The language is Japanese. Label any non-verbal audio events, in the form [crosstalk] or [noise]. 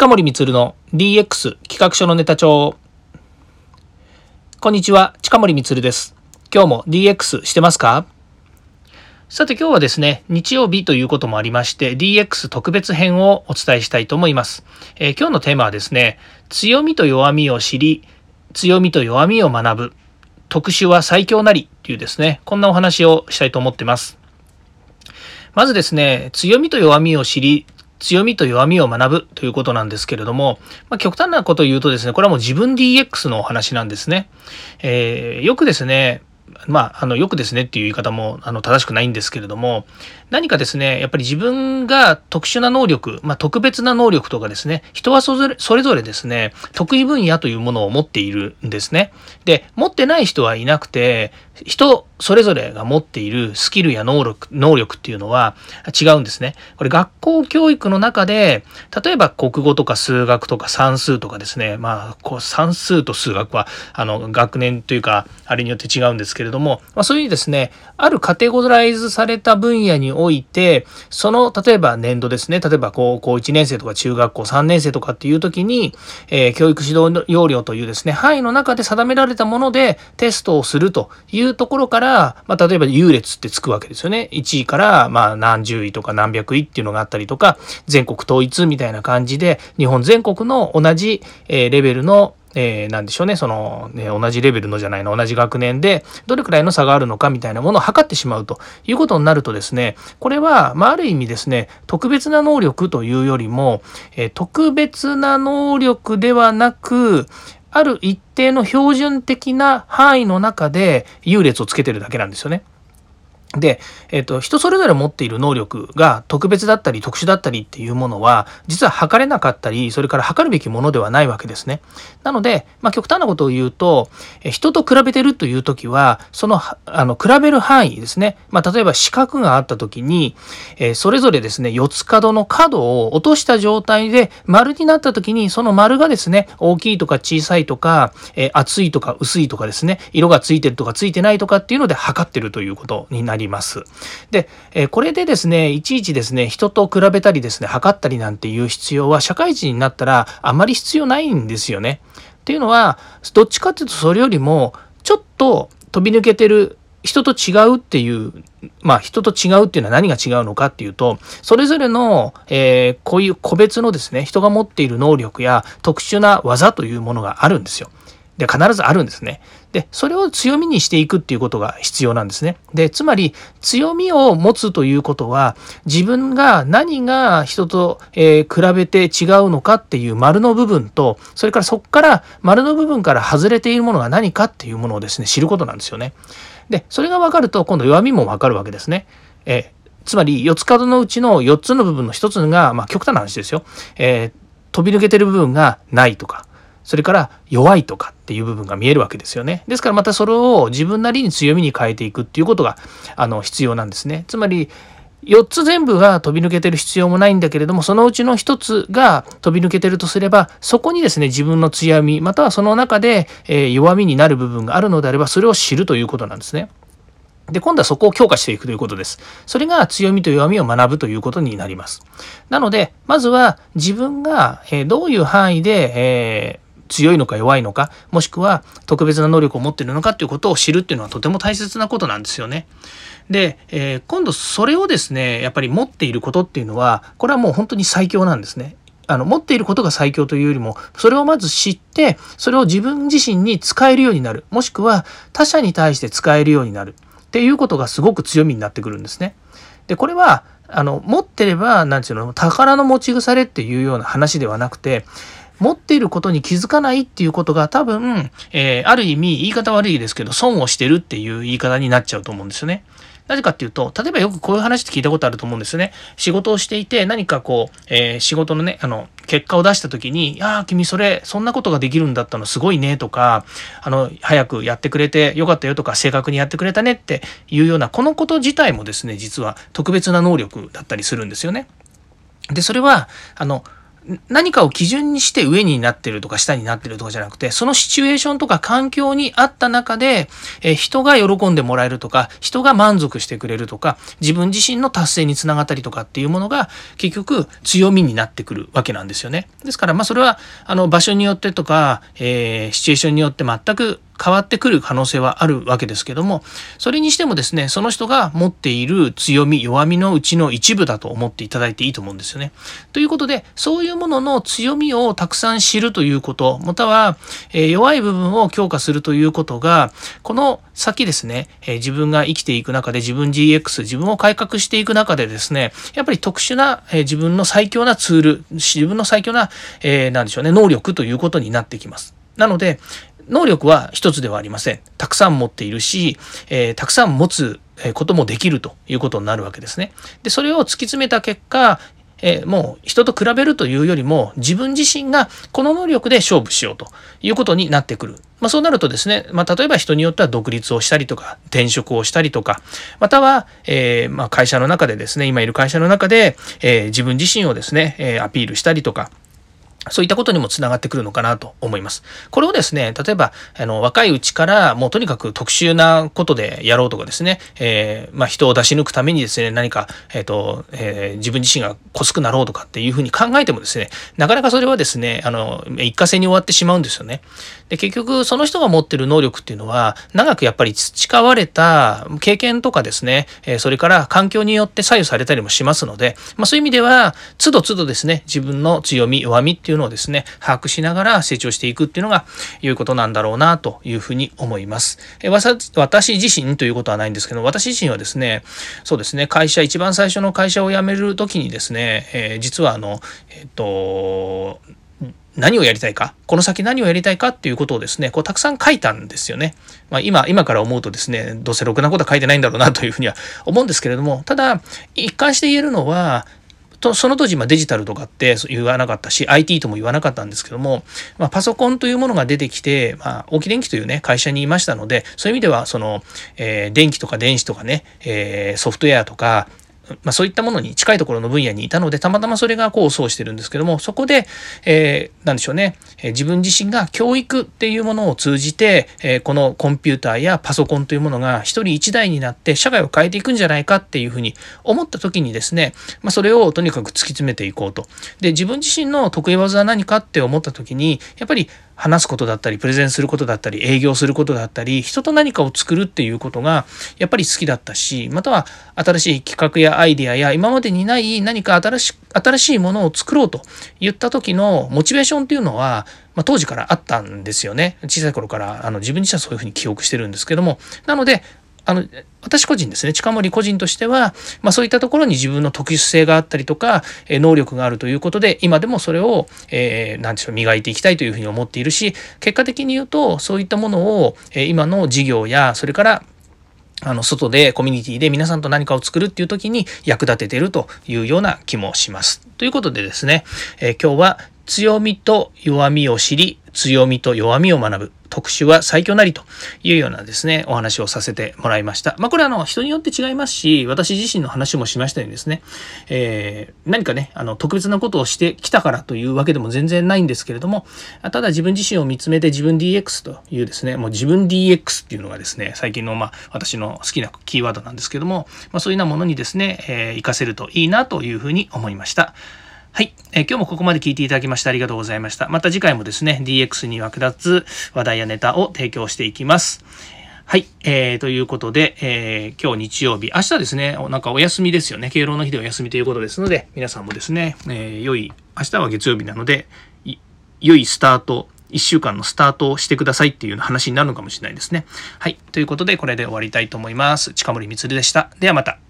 近森光の DX 企画書のネタ帳。こんにちは、近森光です。今日も DX してますか？さて今日はですね、日曜日ということもありまして DX 特別編をお伝えしたいと思います。えー、今日のテーマはですね、強みと弱みを知り、強みと弱みを学ぶ、特殊は最強なりというですね、こんなお話をしたいと思ってます。まずですね、強みと弱みを知り、強みと弱みを学ぶということなんですけれども、まあ、極端なことを言うとですね、これはもう自分 DX のお話なんですね。えー、よくですね、まあ、あの、よくですねっていう言い方も、あの、正しくないんですけれども、何かですね、やっぱり自分が特殊な能力、まあ、特別な能力とかですね、人はそれそれぞれですね、得意分野というものを持っているんですね。で、持ってない人はいなくて、人それぞれが持っているスキルや能力、能力っていうのは違うんですね。これ学校教育の中で、例えば国語とか数学とか算数とかですね、まあ、こう算数と数学は、あの、学年というか、あれによって違うんですけれども、まあ、そういうですね、あるカテゴライズされた分野において、その、例えば年度ですね、例えば高校1年生とか中学校3年生とかっていう時に、えー、教育指導要領というですね、範囲の中で定められたものでテストをするというところから、まあ、例えば優劣ってつくわけですよね。1位から、まあ、何十位とか何百位っていうのがあったりとか、全国統一みたいな感じで、日本全国の同じ、え、レベルのえー、でしょうね、その、ね、同じレベルのじゃないの、同じ学年で、どれくらいの差があるのかみたいなものを測ってしまうということになるとですね、これは、まあ、ある意味ですね、特別な能力というよりも、えー、特別な能力ではなく、ある一定の標準的な範囲の中で優劣をつけてるだけなんですよね。で、えっ、と、人それぞれ持っている能力が特別だったり特殊だったりっていうものは、実は測れなかったり、それから測るべきものではないわけですね。なので、まあ、極端なことを言うと、人と比べてるという時は、その、あの、比べる範囲ですね。まあ、例えば四角があった時に、えー、それぞれですね、四つ角の角を落とした状態で丸になった時に、その丸がですね、大きいとか小さいとか、えー、厚いとか薄いとかですね、色がついてるとかついてないとかっていうので測ってるということになります。ります。で、えこれでですね、いちいちですね、人と比べたりですね、測ったりなんていう必要は社会人になったらあまり必要ないんですよね。っていうのは、どっちかっていうとそれよりも、ちょっと飛び抜けてる人と違うっていう、まあ人と違うっていうのは何が違うのかっていうと、それぞれの、えー、こういう個別のですね、人が持っている能力や特殊な技というものがあるんですよ。で、必ずあるんですね。で、それを強みにしていくっていうことが必要なんですね。で、つまり、強みを持つということは、自分が何が人と、えー、比べて違うのかっていう丸の部分と、それからそこから丸の部分から外れているものが何かっていうものをですね、知ることなんですよね。で、それが分かると、今度弱みも分かるわけですね。えーつまり4つ角のうちの4つの部分の1つが、まあ、極端な話ですよ、えー、飛び抜けてる部分がないとかそれから弱いとかっていう部分が見えるわけですよね。ですからまたそれを自分なりに強みに変えていくっていうことがあの必要なんですね。つまり4つ全部が飛び抜けてる必要もないんだけれどもそのうちの1つが飛び抜けてるとすればそこにですね自分の強みまたはその中で、えー、弱みになる部分があるのであればそれを知るということなんですね。で、今度はそこを強化していくということです。それが強みと弱みを学ぶということになります。なので、まずは自分がどういう範囲で、え強いのか弱いのかもしくは特別な能力を持っているのかということを知るっていうのはとても大切なことなんですよね。で、えー、今度それをですねやっぱり持っていることっていうのはこれはもう本当に最強なんですね。あの持っていることが最強というよりもそれをまず知ってそれを自分自身に使えるようになるもしくは他者に対して使えるようになるっていうことがすごく強みになってくるんですね。でこれはあの持ってれば何て言うの宝の持ち腐れっていうような話ではなくて持っていることに気づかないっていうことが多分、えー、ある意味言い方悪いですけど損をしてるっていう言い方になっちゃうと思うんですよね。なぜかっていうと、例えばよくこういう話って聞いたことあると思うんですよね。仕事をしていて何かこう、えー、仕事のね、あの、結果を出した時に、いやー君それ、そんなことができるんだったのすごいねとか、あの、早くやってくれてよかったよとか、正確にやってくれたねっていうような、このこと自体もですね、実は特別な能力だったりするんですよね。で、それは、あの、何かを基準にして上になってるとか下になってるとかじゃなくて、そのシチュエーションとか環境にあった中で、え人が喜んでもらえるとか、人が満足してくれるとか、自分自身の達成につながったりとかっていうものが結局強みになってくるわけなんですよね。ですから、まあそれはあの場所によってとか、えー、シチュエーションによって全く変わってくる可能性はあるわけですけどもそれにしてもですねその人が持っている強み弱みのうちの一部だと思っていただいていいと思うんですよね。ということでそういうものの強みをたくさん知るということまたは、えー、弱い部分を強化するということがこの先ですね、えー、自分が生きていく中で自分 GX 自分を改革していく中でですねやっぱり特殊な、えー、自分の最強なツール自分の最強な、えー、何でしょうね能力ということになってきます。なので、能力は一つではありません。たくさん持っているし、えー、たくさん持つこともできるということになるわけですね。で、それを突き詰めた結果、えー、もう人と比べるというよりも自分自身がこの能力で勝負しようということになってくる。まあ、そうなるとですね、まあ、例えば人によっては独立をしたりとか転職をしたりとかまたは、えー、まあ会社の中でですね今いる会社の中で、えー、自分自身をですね、えアピールしたりとかそういったことにもつながってくるのかなと思います。これをですね、例えば、あの、若いうちから、もうとにかく特殊なことでやろうとかですね、えー、まあ、人を出し抜くためにですね、何か、えっ、ー、と、えー、自分自身がこすくなろうとかっていうふうに考えてもですね、なかなかそれはですね、あの、一過性に終わってしまうんですよね。で、結局、その人が持ってる能力っていうのは、長くやっぱり培われた経験とかですね、えそれから環境によって左右されたりもしますので、まあ、そういう意味では、都度都度ですね、自分の強み、弱みっていうのをですね、把握しながら成長していくっていうのが、いことなんだろうな、というふうに思います。え私自身ということはないんですけど、私自身はですね、そうですね、会社、一番最初の会社を辞める時にですね、えー、実はあの、えっ、と、何をやりたいか、この先何をやりたいかっていうことをですね、こうたくさん書いたんですよね。まあ、今、今から思うとですね、どうせろくなことは書いてないんだろうなというふうには思うんですけれども、ただ、一貫して言えるのは、とその当時まデジタルとかって言わなかったし IT とも言わなかったんですけども、まあ、パソコンというものが出てきて、まあ、大木電機というね会社にいましたのでそういう意味ではその、えー、電気とか電子とかね、えー、ソフトウェアとか [laughs] まあ、そういったものに近いところの分野にいたのでたまたまそれが功を奏してるんですけどもそこで、えー、何でしょうね、えー、自分自身が教育っていうものを通じて、えー、このコンピューターやパソコンというものが一人一台になって社会を変えていくんじゃないかっていうふうに思った時にですね、まあ、それをとにかく突き詰めていこうと。で自分自身の得意技は何かって思った時にやっぱり話すことだったりプレゼンすることだったり営業することだったり人と何かを作るっていうことがやっぱり好きだったしまたは新しい企画やアイデアや今までにない何か新し新しいものを作ろうと言った時のモチベーションっていうのは、まあ、当時からあったんですよね。小さい頃からあの自分自身はそういうふうに記憶してるんですけども。なのであの私個人ですね。近森個人としては、まあ、そういったところに自分の特殊性があったりとか、え能力があるということで今でもそれを、えー、何でしょう磨いていきたいというふうに思っているし結果的に言うとそういったものを、え今の事業やそれからあの外でコミュニティで皆さんと何かを作るっていう時に役立ててるというような気もします。ということでですね、えー、今日は強みと弱みを知り強みと弱みを学ぶ特殊は最強なりというようなですね、お話をさせてもらいました。まあこれはあの人によって違いますし、私自身の話もしましたようにですね、えー、何かね、あの特別なことをしてきたからというわけでも全然ないんですけれども、ただ自分自身を見つめて自分 DX というですね、もう自分 DX っていうのがですね、最近のまあ私の好きなキーワードなんですけども、まあそういうようなものにですね、えー、活かせるといいなというふうに思いました。はい、えー、今日もここまで聞いていただきましてありがとうございました。また次回もですね、DX に役立つ話題やネタを提供していきます。はい、えー、ということで、えー、今日日曜日、明日ですね、なんかお休みですよね。敬老の日でお休みということですので、皆さんもですね、えー、良い、明日は月曜日なので、良いスタート、1週間のスタートをしてくださいっていう話になるのかもしれないですね。はい、ということで、これで終わりたいと思います。近森光でした。ではまた。